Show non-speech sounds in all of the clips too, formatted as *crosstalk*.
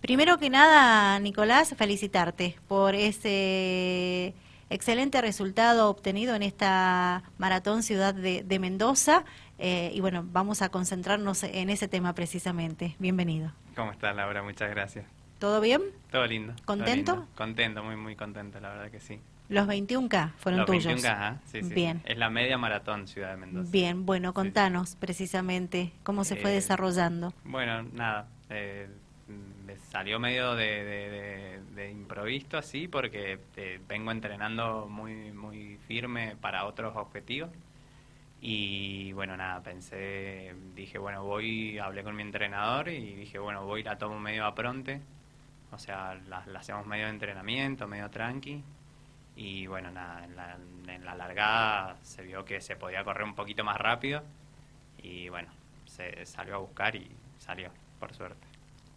Primero que nada, Nicolás, felicitarte por ese excelente resultado obtenido en esta maratón ciudad de, Mendoza. Eh, y bueno, vamos a concentrarnos en ese tema precisamente. Bienvenido. ¿Cómo estás, Laura? Muchas gracias. ¿Todo bien? Todo lindo. ¿Contento? Contento, muy, muy contento, la verdad que sí. Los 21K fueron tuyos. Los 21K, sí, sí. Bien. Es la media maratón Ciudad de Mendoza. Bien, bueno, contanos precisamente cómo se fue eh, desarrollando. Bueno, nada, eh, salió medio de, improviso así porque eh, vengo entrenando muy, muy firme para otros objetivos. Y bueno, nada, pensé, dije, bueno, voy, hablé con mi entrenador y dije, bueno, voy, la tomo medio a pronte. O sea, la, hacemos medio de entrenamiento, medio tranqui. Y bueno, nada, en la, en la largada se vio que se podía correr un poquito más rápido. Y bueno, se salió a buscar y salió, por suerte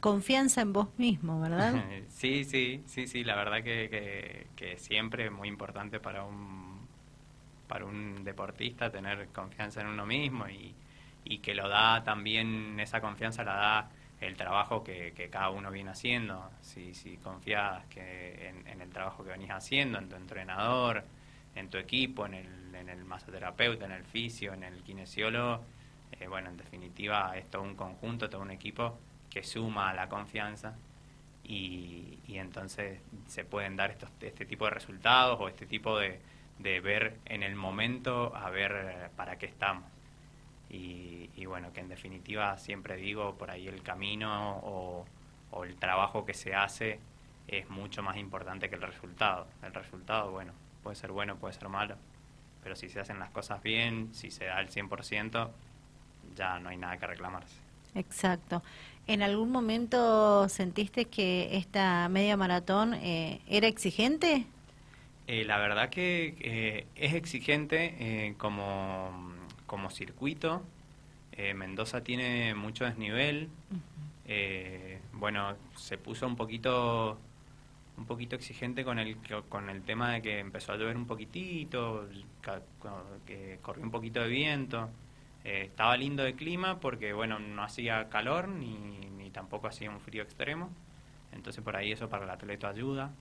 confianza en vos mismo, ¿verdad? *laughs* sí, sí, sí, sí, la verdad que, que, siempre es muy importante para un, para un deportista tener confianza en uno mismo y, y que lo da también, esa confianza la da el trabajo que, que cada uno viene haciendo. Si, si confías que en, el trabajo que venís haciendo, en tu entrenador, en tu equipo, en el, en el masoterapeuta, en el fisio, en el kinesiólogo, eh, bueno, en definitiva es todo un conjunto, todo un equipo que suma a la confianza y, entonces se pueden dar estos, este tipo de resultados o este tipo de, de ver en el momento a ver para qué estamos. Y, bueno, que en definitiva siempre digo, por ahí el camino o, o, el trabajo que se hace es mucho más importante que el resultado. El resultado, bueno, puede ser bueno, puede ser malo, pero si se hacen las cosas bien, si se da el 100%, ya no hay nada que reclamarse. Exacto. ¿En algún momento sentiste que esta media maratón eh, era exigente? Eh, la verdad que eh, es exigente como, como circuito. Mendoza tiene mucho desnivel. bueno, se puso un poquito un poquito exigente con el con el tema de que empezó a llover un poquitito, que corrió un poquito de viento. Eh, estaba lindo de clima porque, bueno, no hacía calor ni, ni tampoco hacía un frío extremo. Entonces por ahí eso para el atleta ayuda.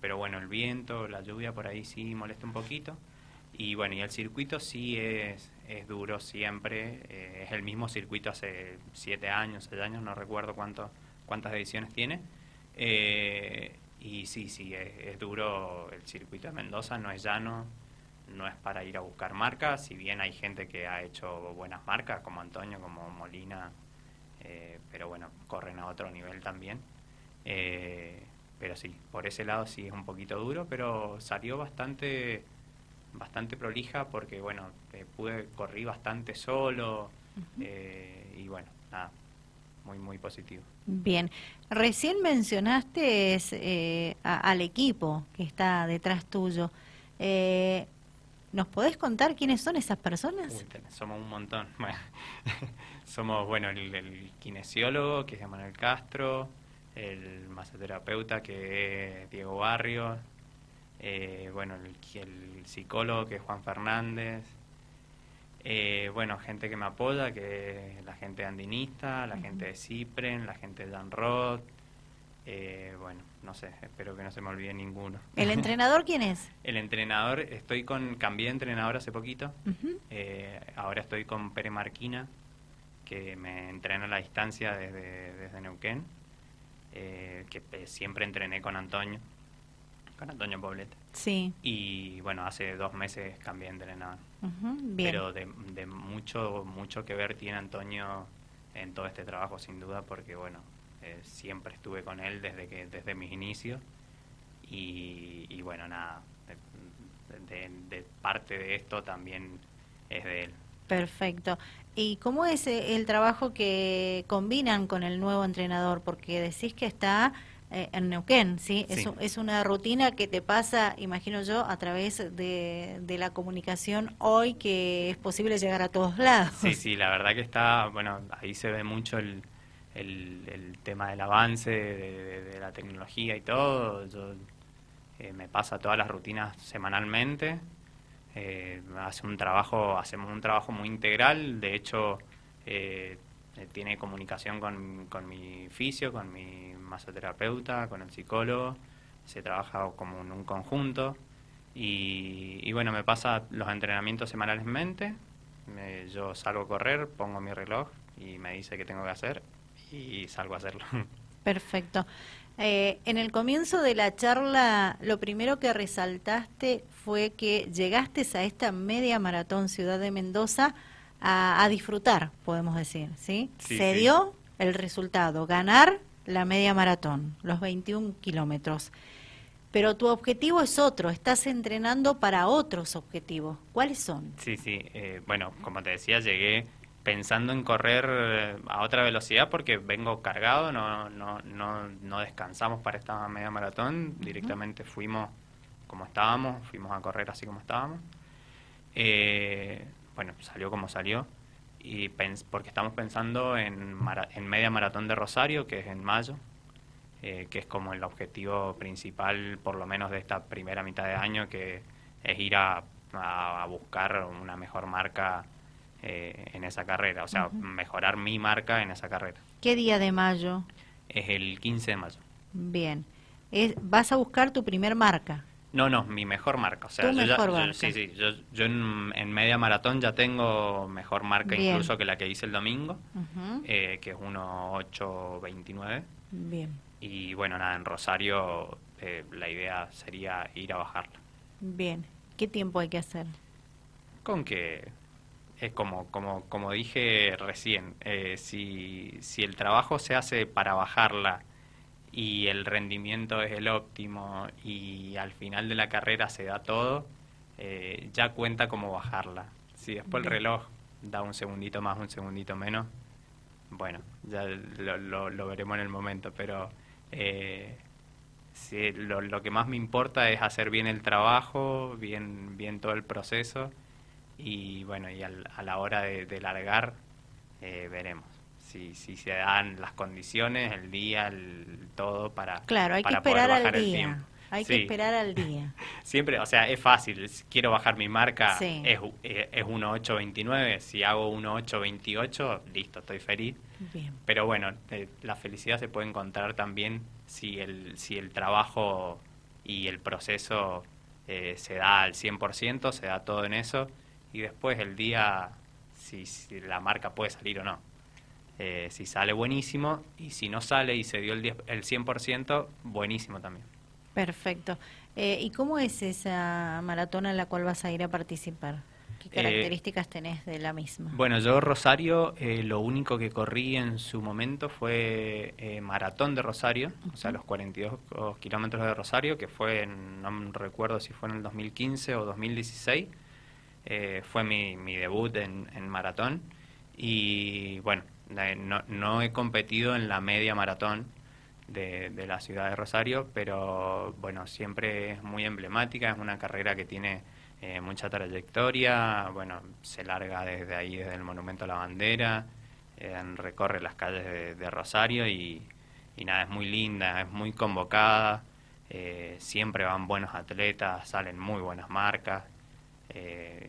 Pero bueno, el viento, la lluvia por ahí sí molesta un poquito. Y bueno, y el circuito sí es, es duro siempre. Eh, es el mismo circuito hace siete años, seis años, no recuerdo cuánto, cuántas ediciones tiene. Eh, y sí, sí, es, es, duro el circuito de Mendoza, no es llano, no es para ir a buscar marcas, si bien hay gente que ha hecho buenas marcas, como Antonio, como Molina, eh, pero bueno, corren a otro nivel también. Eh, pero sí, por ese lado sí es un poquito duro, pero salió bastante bastante prolija porque bueno, eh, pude correr bastante solo y bueno, nada, muy muy positivo. Bien, recién mencionaste al equipo que está detrás tuyo. Eh, ¿Nos podés contar quiénes son esas personas? somos un montón. *laughs* *laughs* somos, bueno, el, kinesiólogo, que es Manuel Castro, el masoterapeuta, que es Diego Barrios, eh, bueno, el, psicólogo, que es Juan Fernández, eh, bueno, gente que me apoya, que es la gente andinista, la gente de Cipren, la gente de Dan Roth, eh, bueno, no sé, espero que no se me olvide ninguno. ¿El *laughs* entrenador quién es? El entrenador, estoy con, cambié de entrenador hace poquito, eh, ahora estoy con Pere Marquina, que me entrena a la distancia desde, desde Neuquén, eh, que siempre entrené con Antonio, con Antonio Poblete. Sí. Y bueno, hace dos meses cambié de entrenador. Pero de, de mucho, mucho que ver tiene Antonio en todo este trabajo, sin duda, porque bueno, eh, siempre estuve con él desde que desde mis inicios. Y, bueno nada de, parte de esto también es de él. Perfecto. Y cómo es eh, el trabajo que combinan con el nuevo entrenador porque decís que está eh, en Neuquén, ¿sí? Es, es, una rutina que te pasa, imagino yo, a través de, de, la comunicación hoy que es posible llegar a todos lados. Sí, sí, la verdad que está, bueno, ahí se ve mucho el, el, tema del avance de, la tecnología y todo. Yo, eh, me pasa todas las rutinas semanalmente. Eh, hace un trabajo, hacemos un trabajo muy integral. De hecho, eh, eh, tiene comunicación con, con mi fisio, con mi masoterapeuta, con el psicólogo, se trabaja como en un conjunto y, bueno, me pasa los entrenamientos semanalmente, yo salgo a correr, pongo mi reloj y me dice qué tengo que hacer y salgo a hacerlo. *laughs* Perfecto. Eh, en el comienzo de la charla, lo primero que resaltaste fue que llegaste a esta media maratón Ciudad de Mendoza a, disfrutar, podemos decir, ¿sí? Se dio el resultado, ganar la media maratón, los 21 kilómetros. Pero tu objetivo es otro, estás entrenando para otros objetivos. ¿Cuáles son? Sí, sí. Eh, bueno, como te decía, llegué pensando en correr eh, a otra velocidad porque vengo cargado, no, no, no, no descansamos para esta media maratón, directamente fuimos como estábamos, fuimos a correr así como estábamos. Eh, bueno, salió como salió, y porque estamos pensando en, en media maratón de Rosario, que es en mayo, eh, que es como el objetivo principal, por lo menos de esta primera mitad de año, que es ir a, a, buscar una mejor marca eh, en esa carrera, o sea, mejorar mi marca en esa carrera. ¿Qué día de mayo? Es el 15 de mayo. Bien. Es, ¿Vas a buscar tu primer marca? No, no, mi mejor marca. O sea, yo ya, sí, sí, yo, yo en, media maratón ya tengo mejor marca incluso que la que hice el domingo, eh, que es 1.829. Bien. Y bueno, nada, en Rosario eh, la idea sería ir a bajarla. Bien, ¿qué tiempo hay que hacer? Con que es como, como, como dije recién, eh, si, si el trabajo se hace para bajarla y el rendimiento es el óptimo y al final de la carrera se da todo, eh, ya cuenta como bajarla. Si después el reloj da un segundito más, un segundito menos, bueno, ya lo, lo, lo veremos en el momento, pero eh, lo, lo, que más me importa es hacer bien el trabajo, bien, bien todo el proceso y bueno, y a la hora de, largar eh, veremos si, si se dan las condiciones, el día, el todo para Claro, hay que esperar al día. Hay que esperar al día. Siempre, o sea, es fácil. Quiero bajar mi marca, es, eh, es 1.829. Si hago 1.828, listo, estoy feliz. Pero bueno, eh, la felicidad se puede encontrar también si el, si el trabajo y el proceso eh, se da al 100%, se da todo en eso, y después el día, si, la marca puede salir o no. Eh, si sale buenísimo, y si no sale y se dio el, 10, el 100%, buenísimo también. Perfecto. ¿Y cómo es esa maratona en la cual vas a ir a participar? ¿Qué eh, características tenés de la misma? Bueno, yo Rosario, eh, lo único que corrí en su momento fue eh, maratón de Rosario, o sea, los 42 kilómetros de Rosario, que fue, en, no recuerdo si fue en el 2015 o 2016, fue mi, mi debut en, en, maratón. Y bueno, no, no, he competido en la media maratón de, de la ciudad de Rosario, pero bueno, siempre es muy emblemática, es una carrera que tiene eh, mucha trayectoria, bueno, se larga desde ahí, desde el Monumento a la Bandera, eh, recorre las calles de, Rosario y, nada, es muy linda, es muy convocada, eh, siempre van buenos atletas, salen muy buenas marcas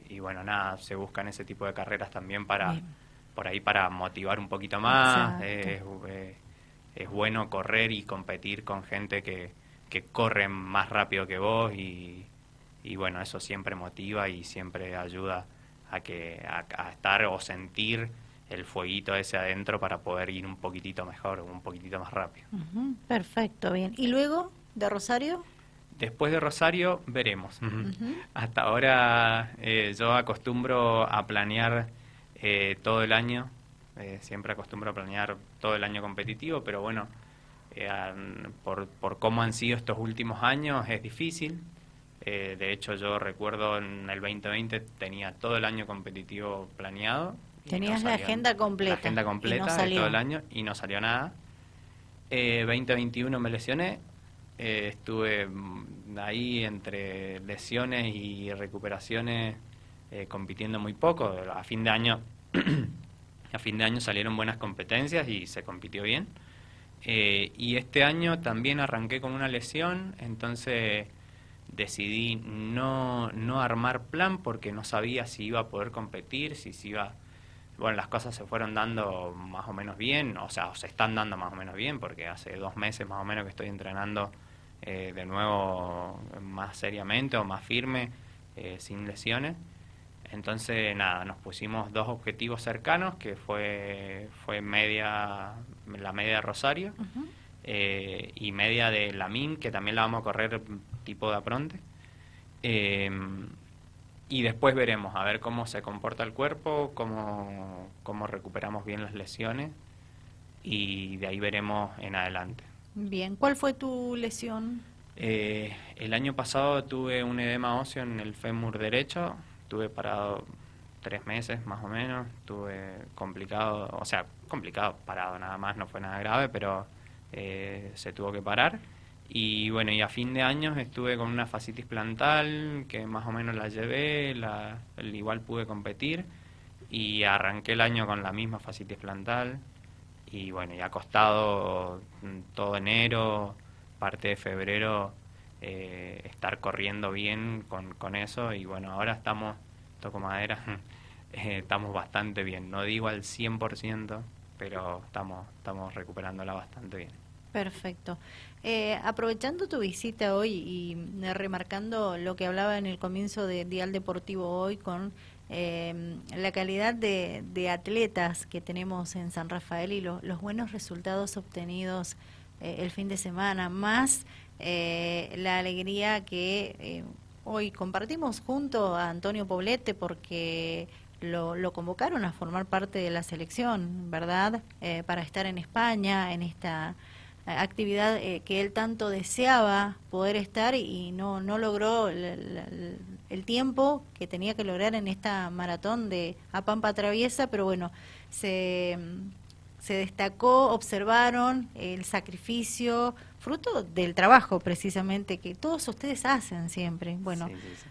y bueno, nada, se buscan ese tipo de carreras también para, por ahí para motivar un poquito más, es, es bueno correr y competir con gente que, que corre más rápido que vos y y bueno, eso siempre motiva y siempre ayuda a, que, a, estar o sentir el fueguito ese adentro para poder ir un poquitito mejor, un poquitito más rápido. perfecto, bien. ¿Y luego de Rosario? Después de Rosario veremos. Hasta ahora eh, yo acostumbro a planear eh, todo el año, eh, siempre acostumbro a planear todo el año competitivo, pero bueno, por, por cómo han sido estos últimos años es difícil. Eh, de hecho, yo recuerdo en el 2020 tenía todo el año competitivo planeado. Tenías la agenda completa. La agenda completa de todo el año y no salió nada. Eh, 2021 me lesioné. Eh, estuve mm, ahí entre lesiones y recuperaciones eh, compitiendo muy poco. A fin de año, *clears throat* a fin de año salieron buenas competencias y se compitió bien. y este año también arranqué con una lesión, entonces decidí no, no armar plan porque no sabía si iba a poder competir, si, si iba bueno, las cosas se fueron dando más o menos bien, o sea, se están dando más o menos bien, porque hace dos meses más o menos que estoy entrenando eh, de nuevo más seriamente o más firme, eh, sin lesiones. Entonces, nada, nos pusimos dos objetivos cercanos, que fue, fue media, la media de Rosario eh, y media de la MIN, que también la vamos a correr tipo de apronte. y después veremos a ver cómo se comporta el cuerpo, cómo, cómo recuperamos bien las lesiones y de ahí veremos en adelante. Bien, ¿cuál fue tu lesión? Eh, el año pasado tuve un edema óseo en el fémur derecho, tuve parado tres meses más o menos, tuve complicado, o sea, complicado, parado nada más, no fue nada grave, pero eh, se tuvo que parar. Y bueno, y a fin de año estuve con una fascitis plantal, que más o menos la llevé, la, igual pude competir, y arranqué el año con la misma fascitis plantal, y bueno, ya ha costado mm, todo enero, parte de febrero, eh, estar corriendo bien con, con eso y bueno, ahora estamos, toco madera, *laughs* eh, estamos bastante bien, no digo al 100%, pero estamos, estamos recuperándola bastante bien. Perfecto. Eh, aprovechando tu visita hoy y remarcando lo que hablaba en el comienzo de Dial Deportivo hoy con eh, la calidad de, atletas que tenemos en San Rafael y los buenos resultados obtenidos eh, el fin de semana, más eh, la alegría que eh, hoy compartimos junto a Antonio Poblete porque lo, lo, convocaron a formar parte de la selección, ¿verdad? para estar en España, en esta actividad que él tanto deseaba poder estar y no, no logró el tiempo que tenía que lograr en esta maratón de A Pampa Traviesa, pero bueno, se, se destacó, observaron el sacrificio, fruto del trabajo precisamente que todos ustedes hacen siempre. Bueno,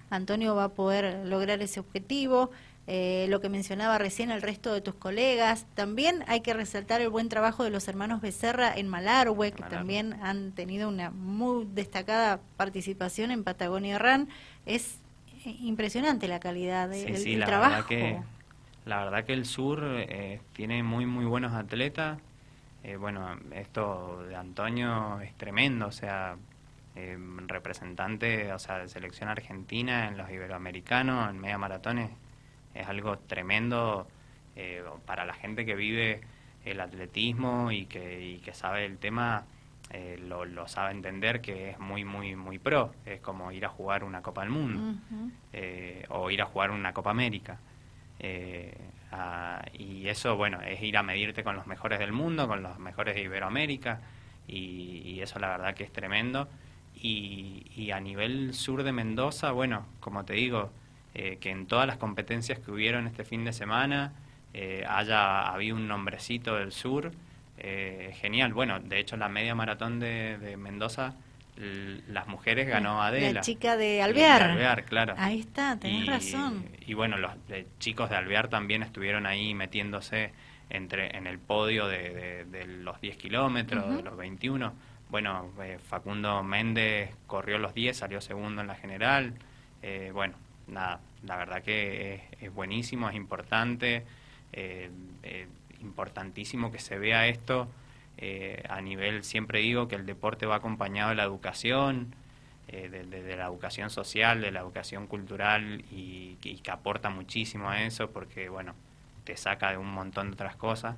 Antonio va a poder lograr ese objetivo. Eh, lo que mencionaba recién el resto de tus colegas. También hay que resaltar el buen trabajo de los hermanos Becerra en Malargüe, que también han tenido una muy destacada participación en Patagonia Run. Es impresionante la calidad del trabajo. Verdad que, la verdad que el sur eh, tiene muy, muy buenos atletas. Eh, bueno, esto de Antonio es tremendo, o sea, eh, representante o sea, de selección argentina en los iberoamericanos, en media maratones, es algo tremendo para la gente que vive el atletismo y que, y que sabe el tema eh, lo, lo, sabe entender que es muy, muy, muy pro. Es como ir a jugar una Copa del Mundo eh, o ir a jugar una Copa América. Eh, y eso, bueno, es ir a medirte con los mejores del mundo, con los mejores de Iberoamérica. Y, eso la verdad que es tremendo. Y, y, a nivel sur de Mendoza, bueno, como te digo, que en todas las competencias que hubieron este fin de semana haya habido un nombrecito del sur. Eh, genial. Bueno, de hecho, la media maratón de, Mendoza, las mujeres ganó Adela. La chica de Alvear. Alvear, claro. Ahí está, tenés razón. Y bueno, los chicos de Alvear también estuvieron ahí metiéndose entre en el podio de, los 10 kilómetros, de los 21. Bueno, eh, Facundo Méndez corrió los 10, salió segundo en la general. Eh, bueno, nada, la verdad que es, buenísimo, es importante importantísimo que se vea esto. Eh, a nivel, siempre digo que el deporte va acompañado de la educación, eh, de, la educación social, de la educación cultural y, que aporta muchísimo a eso porque, bueno, te saca de un montón de otras cosas.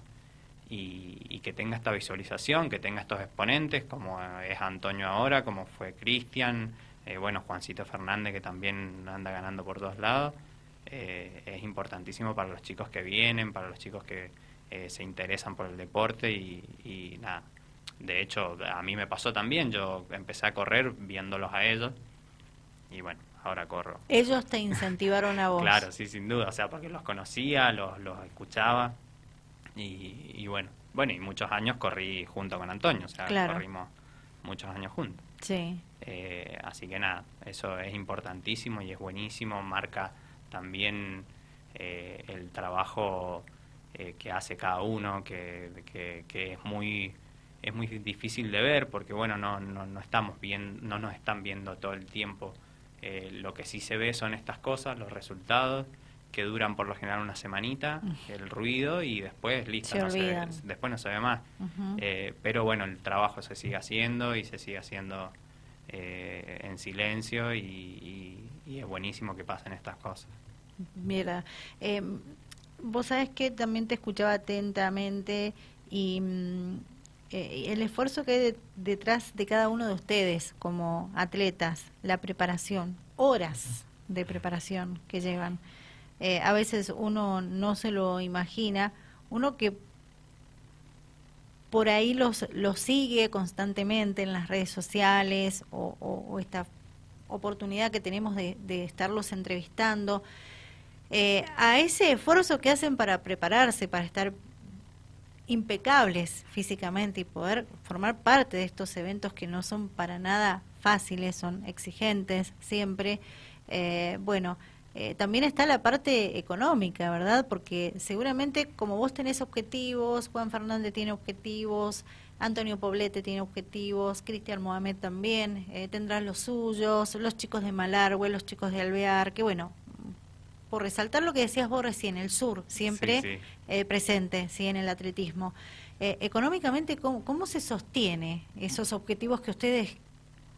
Y, que tenga esta visualización, que tenga estos exponentes como es Antonio ahora, como fue Cristian, eh, bueno, Juancito Fernández que también anda ganando por todos lados. es importantísimo para los chicos que vienen, para los chicos que, eh, se interesan por el deporte y, nada. De hecho, a mí me pasó también, yo empecé a correr viéndolos a ellos y bueno, ahora corro. Ellos te incentivaron a *laughs* vos. claro, sí, sin duda, o sea, porque los conocía, los, los escuchaba y, bueno, bueno, y muchos años corrí junto con Antonio, o sea, corrimos muchos años juntos. Sí. Eh, así que nada, eso es importantísimo y es buenísimo, marca también eh, el trabajo eh, que hace cada uno, que, que, es muy es muy difícil de ver porque bueno no, no, no estamos bien no nos están viendo todo el tiempo eh, lo que sí se ve son estas cosas los resultados que duran por lo general una semanita, el ruido y después listo, no se después no se ve más. Eh, pero bueno, el trabajo se sigue haciendo y se sigue haciendo eh, en silencio y, es buenísimo que pasen estas cosas. Mira, eh, vos sabes que también te escuchaba atentamente y mm, el esfuerzo que hay detrás de cada uno de ustedes como atletas, la preparación, horas de preparación que llevan. Eh, a veces uno no se lo imagina, uno que por ahí los, los sigue constantemente en las redes sociales o, esta oportunidad que tenemos de, estarlos entrevistando, eh, a ese esfuerzo que hacen para prepararse, para estar impecables físicamente y poder formar parte de estos eventos que no son para nada fáciles, son exigentes siempre. Eh, bueno, eh, también está la parte económica, ¿verdad? Porque seguramente como vos tenés objetivos, Juan Fernández tiene objetivos, Antonio Poblete tiene objetivos, Cristian Mohamed también eh, tendrán los suyos, los chicos de Malargüe, los chicos de Alvear, que bueno, por resaltar lo que decías vos recién, el sur siempre eh, presente ¿sí? en el atletismo. económicamente, ¿cómo, ¿cómo se sostiene esos objetivos que ustedes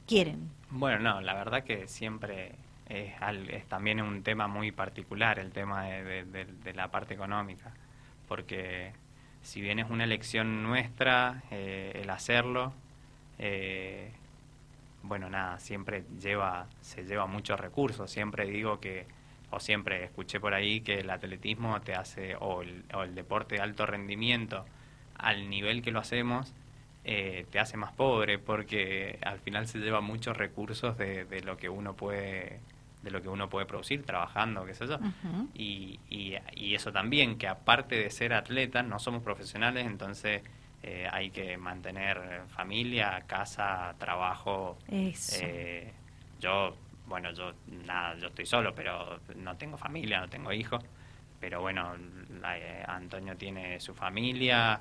quieren? Bueno, no, la verdad que siempre es, también un tema muy particular el tema de, la parte económica, porque si bien es una elección nuestra eh, el hacerlo, eh, bueno, nada, siempre lleva, se lleva muchos recursos. Siempre digo que, o siempre escuché por ahí que el atletismo te hace, o el, o el deporte de alto rendimiento, al nivel que lo hacemos, eh, te hace más pobre porque al final se lleva muchos recursos de, de lo que uno puede de lo que uno puede producir trabajando, qué sé yo. y, y, eso también, que aparte de ser atletas, no somos profesionales, entonces eh, hay que mantener familia, casa, trabajo. Eh, yo, bueno, yo nada, yo estoy solo, pero no tengo familia, no tengo hijos. Pero bueno, eh, Antonio tiene su familia,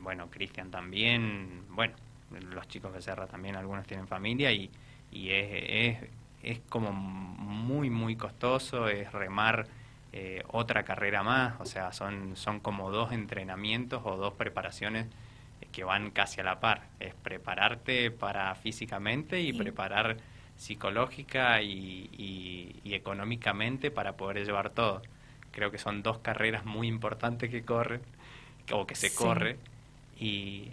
bueno, Cristian también, bueno, los chicos de Serra también, algunos tienen familia y, y es, es como muy, muy costoso, es remar eh, otra carrera más, o sea, son, son como dos entrenamientos o dos preparaciones que van casi a la par. Es prepararte para físicamente y preparar psicológica y, económicamente para poder llevar todo. Creo que son dos carreras muy importantes que corren, o que se corre, y,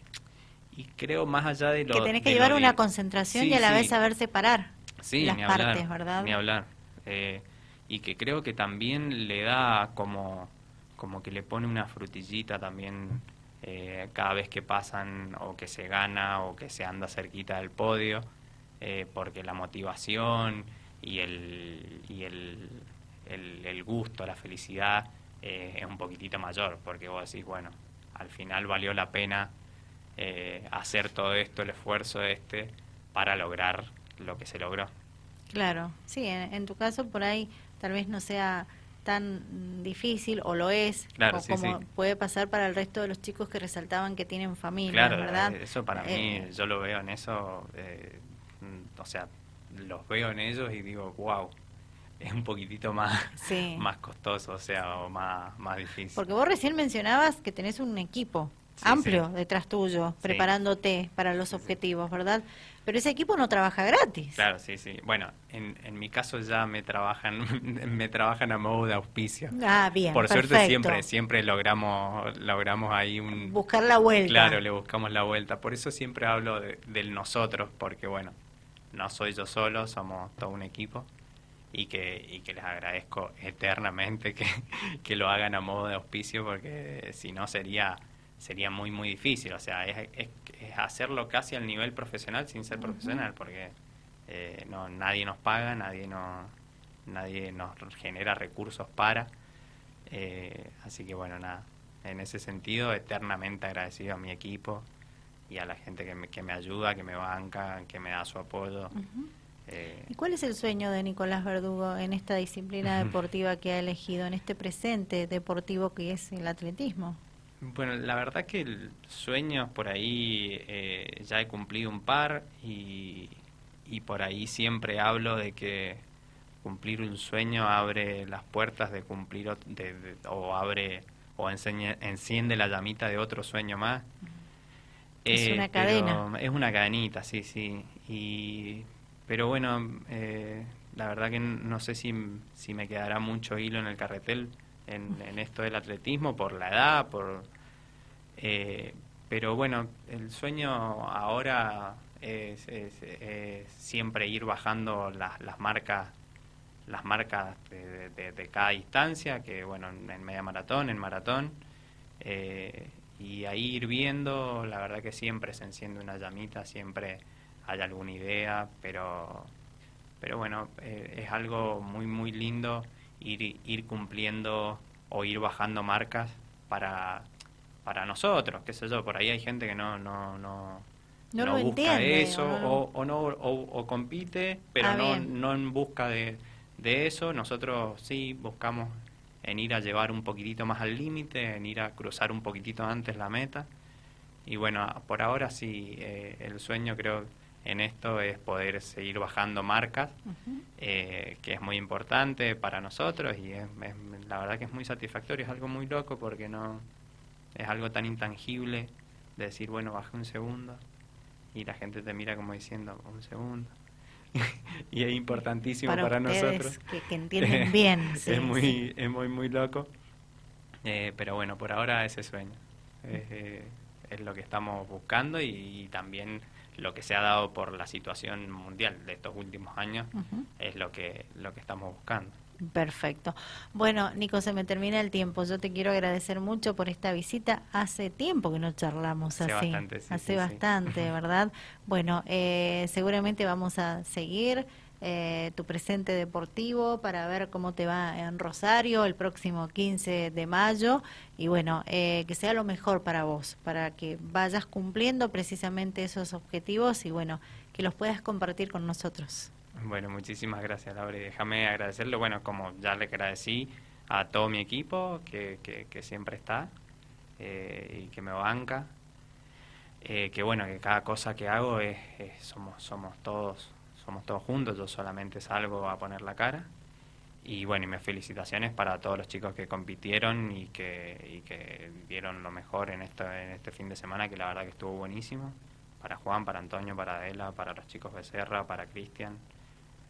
creo más allá de lo... Que tenés que llevar una concentración y a la vez saber separar sí, las partes, ¿verdad? Ni hablar. Eh, y que creo que también le da como, como que le pone una frutillita también eh, cada vez que pasan o que se gana o que se anda cerquita del podio, eh, porque la motivación y el, y el, el, gusto, la felicidad es un poquitito mayor, porque vos decís, bueno, al final valió la pena hacer todo esto, el esfuerzo este, para lograr lo que se logró. Claro, sí, en, tu caso por ahí tal vez no sea tan difícil o lo es o como puede pasar para el resto de los chicos que resaltaban que tienen familia, claro, ¿verdad? Eh, eso para eh, mí, yo lo veo en eso, eh, o sea, los veo en ellos y digo, wow, es un poquitito más, *laughs* más costoso, o sea, o más, más difícil. Porque vos recién mencionabas que tenés un equipo amplio detrás tuyo, preparándote para los objetivos, ¿verdad? Pero ese equipo no trabaja gratis. Claro, sí, sí. Bueno, en, en mi caso ya me trabajan *laughs* me trabajan a modo de auspicio. Ah, bien. Por suerte siempre siempre logramos logramos ahí un buscar la vuelta. Claro, le buscamos la vuelta. Por eso siempre hablo de, del nosotros, porque bueno, no soy yo solo, somos todo un equipo y que, y que les agradezco eternamente que, *laughs* que lo hagan a modo de auspicio, porque si no sería sería muy, muy difícil. O sea, es, es, hacerlo casi al nivel profesional sin ser profesional, porque eh, no, nadie nos paga, nadie, no, nadie nos genera recursos para. Eh, así que bueno, nada, en ese sentido, eternamente agradecido a mi equipo y a la gente que me, que me ayuda, que me banca, que me da su apoyo. Eh, ¿Y cuál es el sueño de Nicolás Verdugo en esta disciplina *laughs* deportiva que ha elegido, en este presente deportivo que es el atletismo? Bueno, la verdad que sueños por ahí eh, ya he cumplido un par y, y, por ahí siempre hablo de que cumplir un sueño abre las puertas de cumplir o abre o enciende la llamita de otro sueño más. Es una cadena. Es una cadenita, sí, sí. Y, pero bueno, eh, la verdad que no sé si, si me quedará mucho hilo en el carretel en, en esto del atletismo por la edad, por... Eh, pero bueno, el sueño ahora es, siempre ir bajando las, las marcas las marcas de, cada distancia, que bueno, en media maratón, en maratón, eh, y ahí ir viendo, la verdad que siempre se enciende una llamita, siempre hay alguna idea, pero, pero bueno, eh, es algo muy, muy lindo ir, ir cumpliendo o ir bajando marcas para, para nosotros, qué sé yo, por ahí hay gente que no, no, no, no, busca eso o, no o, compite pero ah, no, no en busca de, de eso. Nosotros sí buscamos en ir a llevar un poquitito más al límite, en ir a cruzar un poquitito antes la meta. Y bueno, por ahora sí, eh, el sueño creo en esto es poder seguir bajando marcas, eh, que es muy importante para nosotros y es, la verdad que es muy satisfactorio, es algo muy loco porque no es algo tan intangible de decir, bueno, bajé un segundo y la gente te mira como diciendo, un segundo, *laughs* y es importantísimo para, nosotros. Que, entienden *laughs* bien. es, muy, es muy, muy loco. Eh, pero bueno, por ahora ese sueño eh, es lo que estamos buscando y, también lo que se ha dado por la situación mundial de estos últimos años es lo que, lo que estamos buscando. Perfecto. Bueno, Nico, se me termina el tiempo. Yo te quiero agradecer mucho por esta visita. Hace tiempo que no charlamos así. Bastante, Hace bastante, ¿verdad? Bueno, eh, seguramente vamos a seguir eh, tu presente deportivo para ver cómo te va en Rosario el próximo 15 de mayo. Y bueno, eh, que sea lo mejor para vos, para que vayas cumpliendo precisamente esos objetivos y bueno, que los puedas compartir con nosotros. Bueno, muchísimas gracias, Laura. Y déjame agradecerle, bueno, como ya le agradecí a todo mi equipo que, que, siempre está eh, y que me banca. Eh, que bueno, que cada cosa que hago es, somos, somos todos somos todos juntos, yo solamente salgo a poner la cara. Y bueno, y mis felicitaciones para todos los chicos que compitieron y que, y que dieron lo mejor en, esto, en este fin de semana, que la verdad que estuvo buenísimo. Para Juan, para Antonio, para Adela, para los chicos Becerra, para Cristian.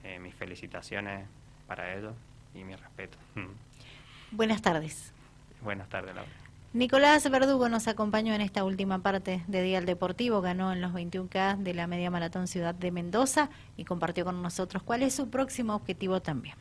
Eh, mis felicitaciones para ellos y mi respeto. *laughs* Buenas tardes. Buenas tardes, Laura. Nicolás Verdugo nos acompañó en esta última parte de Día al Deportivo, ganó en los 21K de la Media Maratón Ciudad de Mendoza y compartió con nosotros cuál es su próximo objetivo también.